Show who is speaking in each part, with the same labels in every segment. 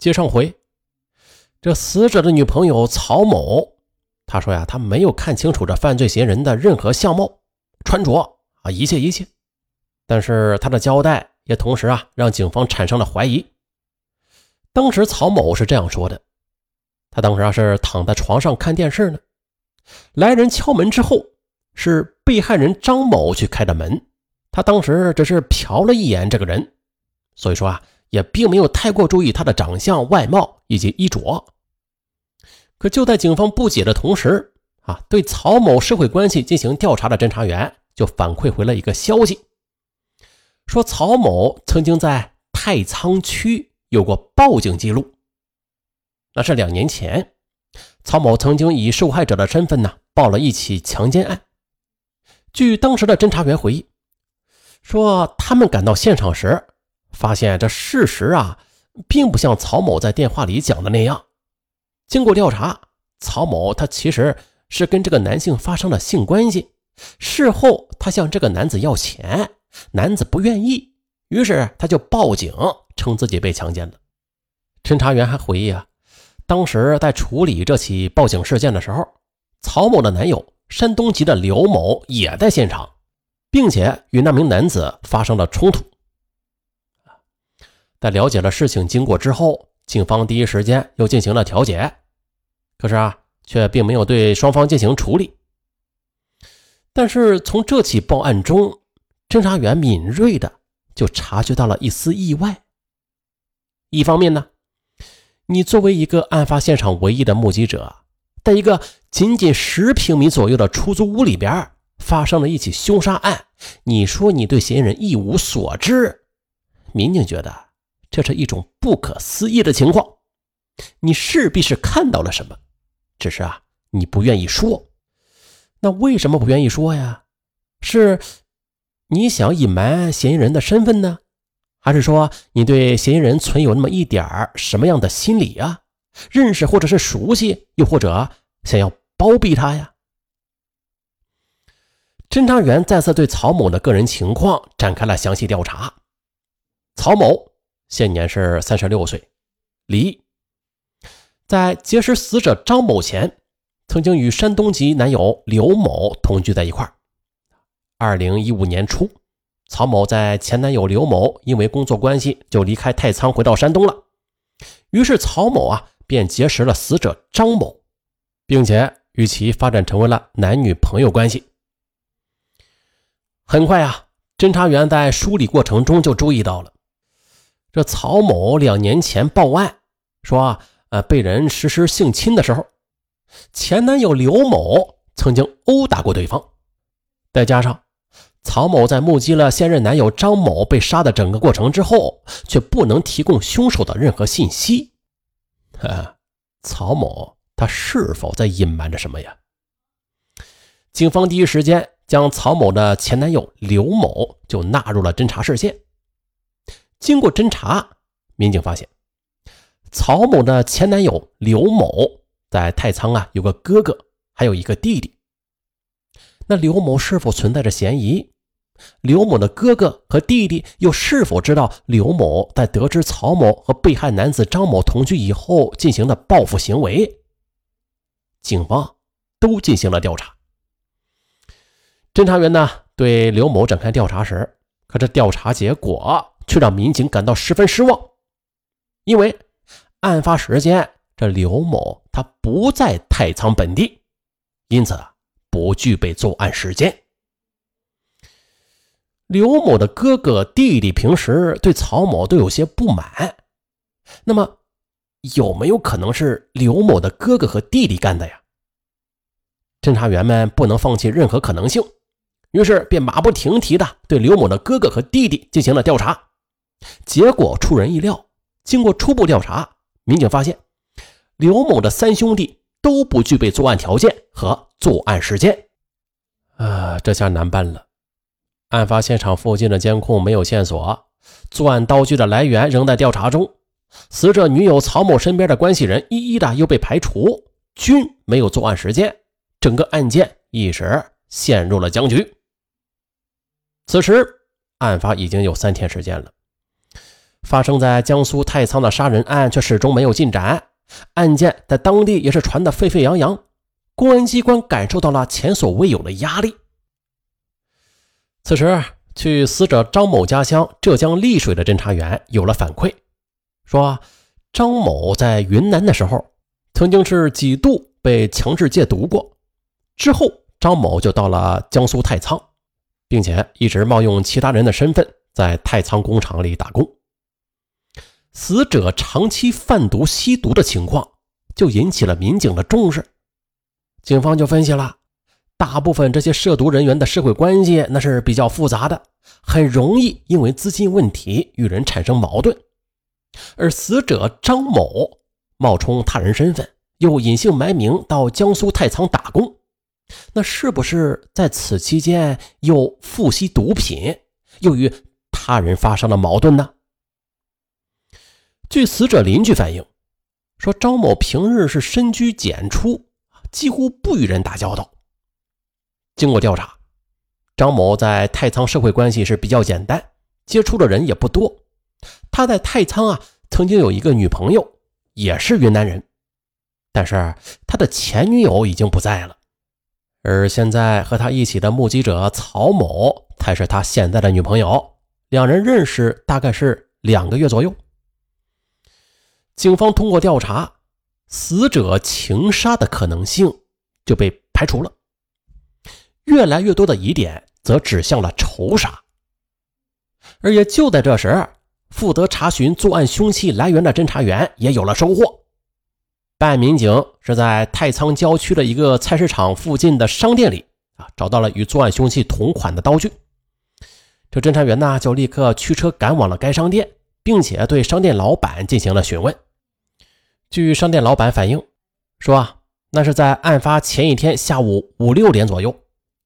Speaker 1: 接上回，这死者的女朋友曹某，他说呀，他没有看清楚这犯罪嫌疑人的任何相貌、穿着啊，一切一切。但是他的交代也同时啊，让警方产生了怀疑。当时曹某是这样说的：他当时啊是躺在床上看电视呢，来人敲门之后，是被害人张某去开的门。他当时只是瞟了一眼这个人，所以说啊。也并没有太过注意他的长相、外貌以及衣着。可就在警方不解的同时，啊，对曹某社会关系进行调查的侦查员就反馈回了一个消息，说曹某曾经在太仓区有过报警记录。那是两年前，曹某曾经以受害者的身份呢报了一起强奸案。据当时的侦查员回忆，说他们赶到现场时。发现这事实啊，并不像曹某在电话里讲的那样。经过调查，曹某他其实是跟这个男性发生了性关系。事后，他向这个男子要钱，男子不愿意，于是他就报警，称自己被强奸了。侦查员还回忆啊，当时在处理这起报警事件的时候，曹某的男友山东籍的刘某也在现场，并且与那名男子发生了冲突。在了解了事情经过之后，警方第一时间又进行了调解，可是啊，却并没有对双方进行处理。但是从这起报案中，侦查员敏锐的就察觉到了一丝意外。一方面呢，你作为一个案发现场唯一的目击者，在一个仅仅十平米左右的出租屋里边发生了一起凶杀案，你说你对嫌疑人一无所知，民警觉得。这是一种不可思议的情况，你势必是看到了什么，只是啊，你不愿意说。那为什么不愿意说呀？是你想隐瞒嫌疑人的身份呢，还是说你对嫌疑人存有那么一点什么样的心理啊？认识或者是熟悉，又或者想要包庇他呀？侦查员再次对曹某的个人情况展开了详细调查，曹某。现年是三十六岁，离异在结识死者张某前，曾经与山东籍男友刘某同居在一块儿。二零一五年初，曹某在前男友刘某因为工作关系就离开太仓，回到山东了。于是曹某啊便结识了死者张某，并且与其发展成为了男女朋友关系。很快啊，侦查员在梳理过程中就注意到了。这曹某两年前报案说，呃，被人实施性侵的时候，前男友刘某曾经殴打过对方。再加上曹某在目击了现任男友张某被杀的整个过程之后，却不能提供凶手的任何信息。哈，曹某他是否在隐瞒着什么呀？警方第一时间将曹某的前男友刘某就纳入了侦查视线。经过侦查，民警发现曹某的前男友刘某在太仓啊有个哥哥，还有一个弟弟。那刘某是否存在着嫌疑？刘某的哥哥和弟弟又是否知道刘某在得知曹某和被害男子张某同居以后进行的报复行为？警方都进行了调查。侦查员呢对刘某展开调查时，可这调查结果。却让民警感到十分失望，因为案发时间这刘某他不在太仓本地，因此不具备作案时间。刘某的哥哥弟弟平时对曹某都有些不满，那么有没有可能是刘某的哥哥和弟弟干的呀？侦查员们不能放弃任何可能性，于是便马不停蹄的对刘某的哥哥和弟弟进行了调查。结果出人意料，经过初步调查，民警发现刘某的三兄弟都不具备作案条件和作案时间。啊，这下难办了。案发现场附近的监控没有线索，作案刀具的来源仍在调查中，死者女友曹某身边的关系人一一的又被排除，均没有作案时间，整个案件一时陷入了僵局。此时，案发已经有三天时间了。发生在江苏太仓的杀人案却始终没有进展，案件在当地也是传得沸沸扬扬，公安机关感受到了前所未有的压力。此时，去死者张某家乡浙江丽水的侦查员有了反馈，说张某在云南的时候，曾经是几度被强制戒毒过，之后张某就到了江苏太仓，并且一直冒用其他人的身份在太仓工厂里打工。死者长期贩毒吸毒的情况，就引起了民警的重视。警方就分析了，大部分这些涉毒人员的社会关系那是比较复杂的，很容易因为资金问题与人产生矛盾。而死者张某冒充他人身份，又隐姓埋名到江苏太仓打工，那是不是在此期间又复吸毒品，又与他人发生了矛盾呢？据死者邻居反映，说张某平日是深居简出，几乎不与人打交道。经过调查，张某在太仓社会关系是比较简单，接触的人也不多。他在太仓啊，曾经有一个女朋友，也是云南人，但是他的前女友已经不在了，而现在和他一起的目击者曹某才是他现在的女朋友，两人认识大概是两个月左右。警方通过调查，死者情杀的可能性就被排除了。越来越多的疑点则指向了仇杀。而也就在这时，负责查询作案凶器来源的侦查员也有了收获。办案民警是在太仓郊区的一个菜市场附近的商店里啊，找到了与作案凶器同款的刀具。这侦查员呢，就立刻驱车赶往了该商店，并且对商店老板进行了询问。据商店老板反映，说啊，那是在案发前一天下午五六点左右，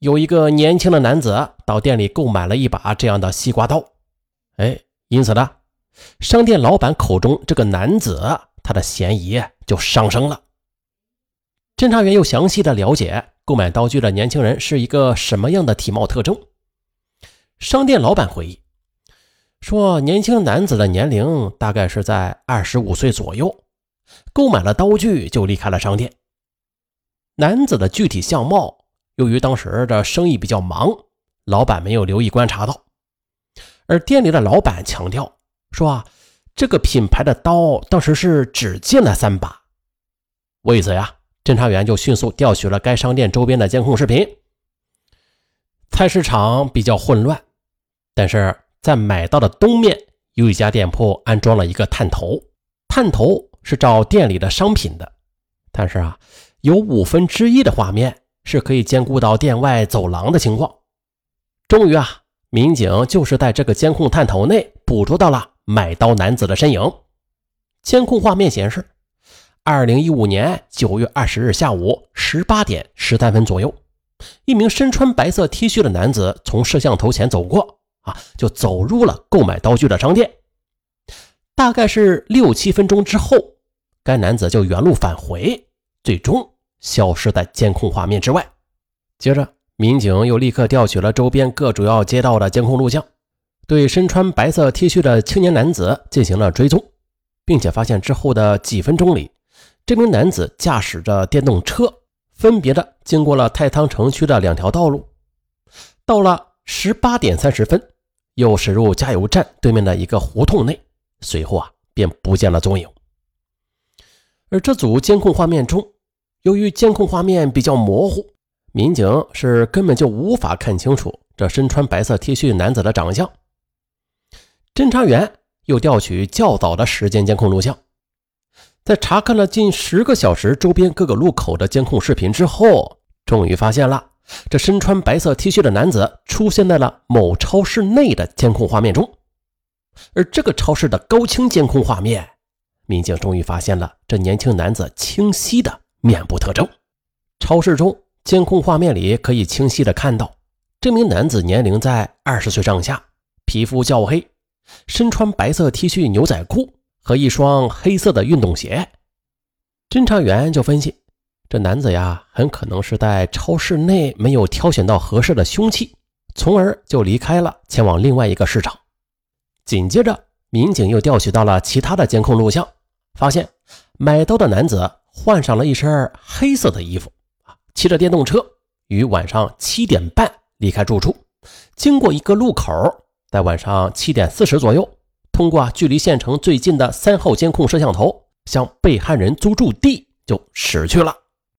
Speaker 1: 有一个年轻的男子到店里购买了一把这样的西瓜刀。哎，因此呢，商店老板口中这个男子，他的嫌疑就上升了。侦查员又详细的了解购买刀具的年轻人是一个什么样的体貌特征。商店老板回忆说，年轻男子的年龄大概是在二十五岁左右。购买了刀具就离开了商店。男子的具体相貌，由于当时的生意比较忙，老板没有留意观察到。而店里的老板强调说啊，这个品牌的刀当时是只进了三把。为此呀，侦查员就迅速调取了该商店周边的监控视频。菜市场比较混乱，但是在买到的东面有一家店铺安装了一个探头，探头。是照店里的商品的，但是啊，有五分之一的画面是可以兼顾到店外走廊的情况。终于啊，民警就是在这个监控探头内捕捉到了买刀男子的身影。监控画面显示，二零一五年九月二十日下午十八点十三分左右，一名身穿白色 T 恤的男子从摄像头前走过，啊，就走入了购买刀具的商店。大概是六七分钟之后。该男子就原路返回，最终消失在监控画面之外。接着，民警又立刻调取了周边各主要街道的监控录像，对身穿白色 T 恤的青年男子进行了追踪，并且发现之后的几分钟里，这名男子驾驶着电动车，分别的经过了太仓城区的两条道路，到了十八点三十分，又驶入加油站对面的一个胡同内，随后啊便不见了踪影。而这组监控画面中，由于监控画面比较模糊，民警是根本就无法看清楚这身穿白色 T 恤男子的长相。侦查员又调取较早的时间监控录像，在查看了近十个小时周边各个路口的监控视频之后，终于发现了这身穿白色 T 恤的男子出现在了某超市内的监控画面中，而这个超市的高清监控画面。民警终于发现了这年轻男子清晰的面部特征。超市中监控画面里可以清晰的看到，这名男子年龄在二十岁上下，皮肤较黑，身穿白色 T 恤、牛仔裤和一双黑色的运动鞋。侦查员就分析，这男子呀，很可能是在超市内没有挑选到合适的凶器，从而就离开了，前往另外一个市场。紧接着。民警又调取到了其他的监控录像，发现买刀的男子换上了一身黑色的衣服，啊，骑着电动车于晚上七点半离开住处，经过一个路口，在晚上七点四十左右，通过距离县城最近的三号监控摄像头向被害人租住地就驶去了。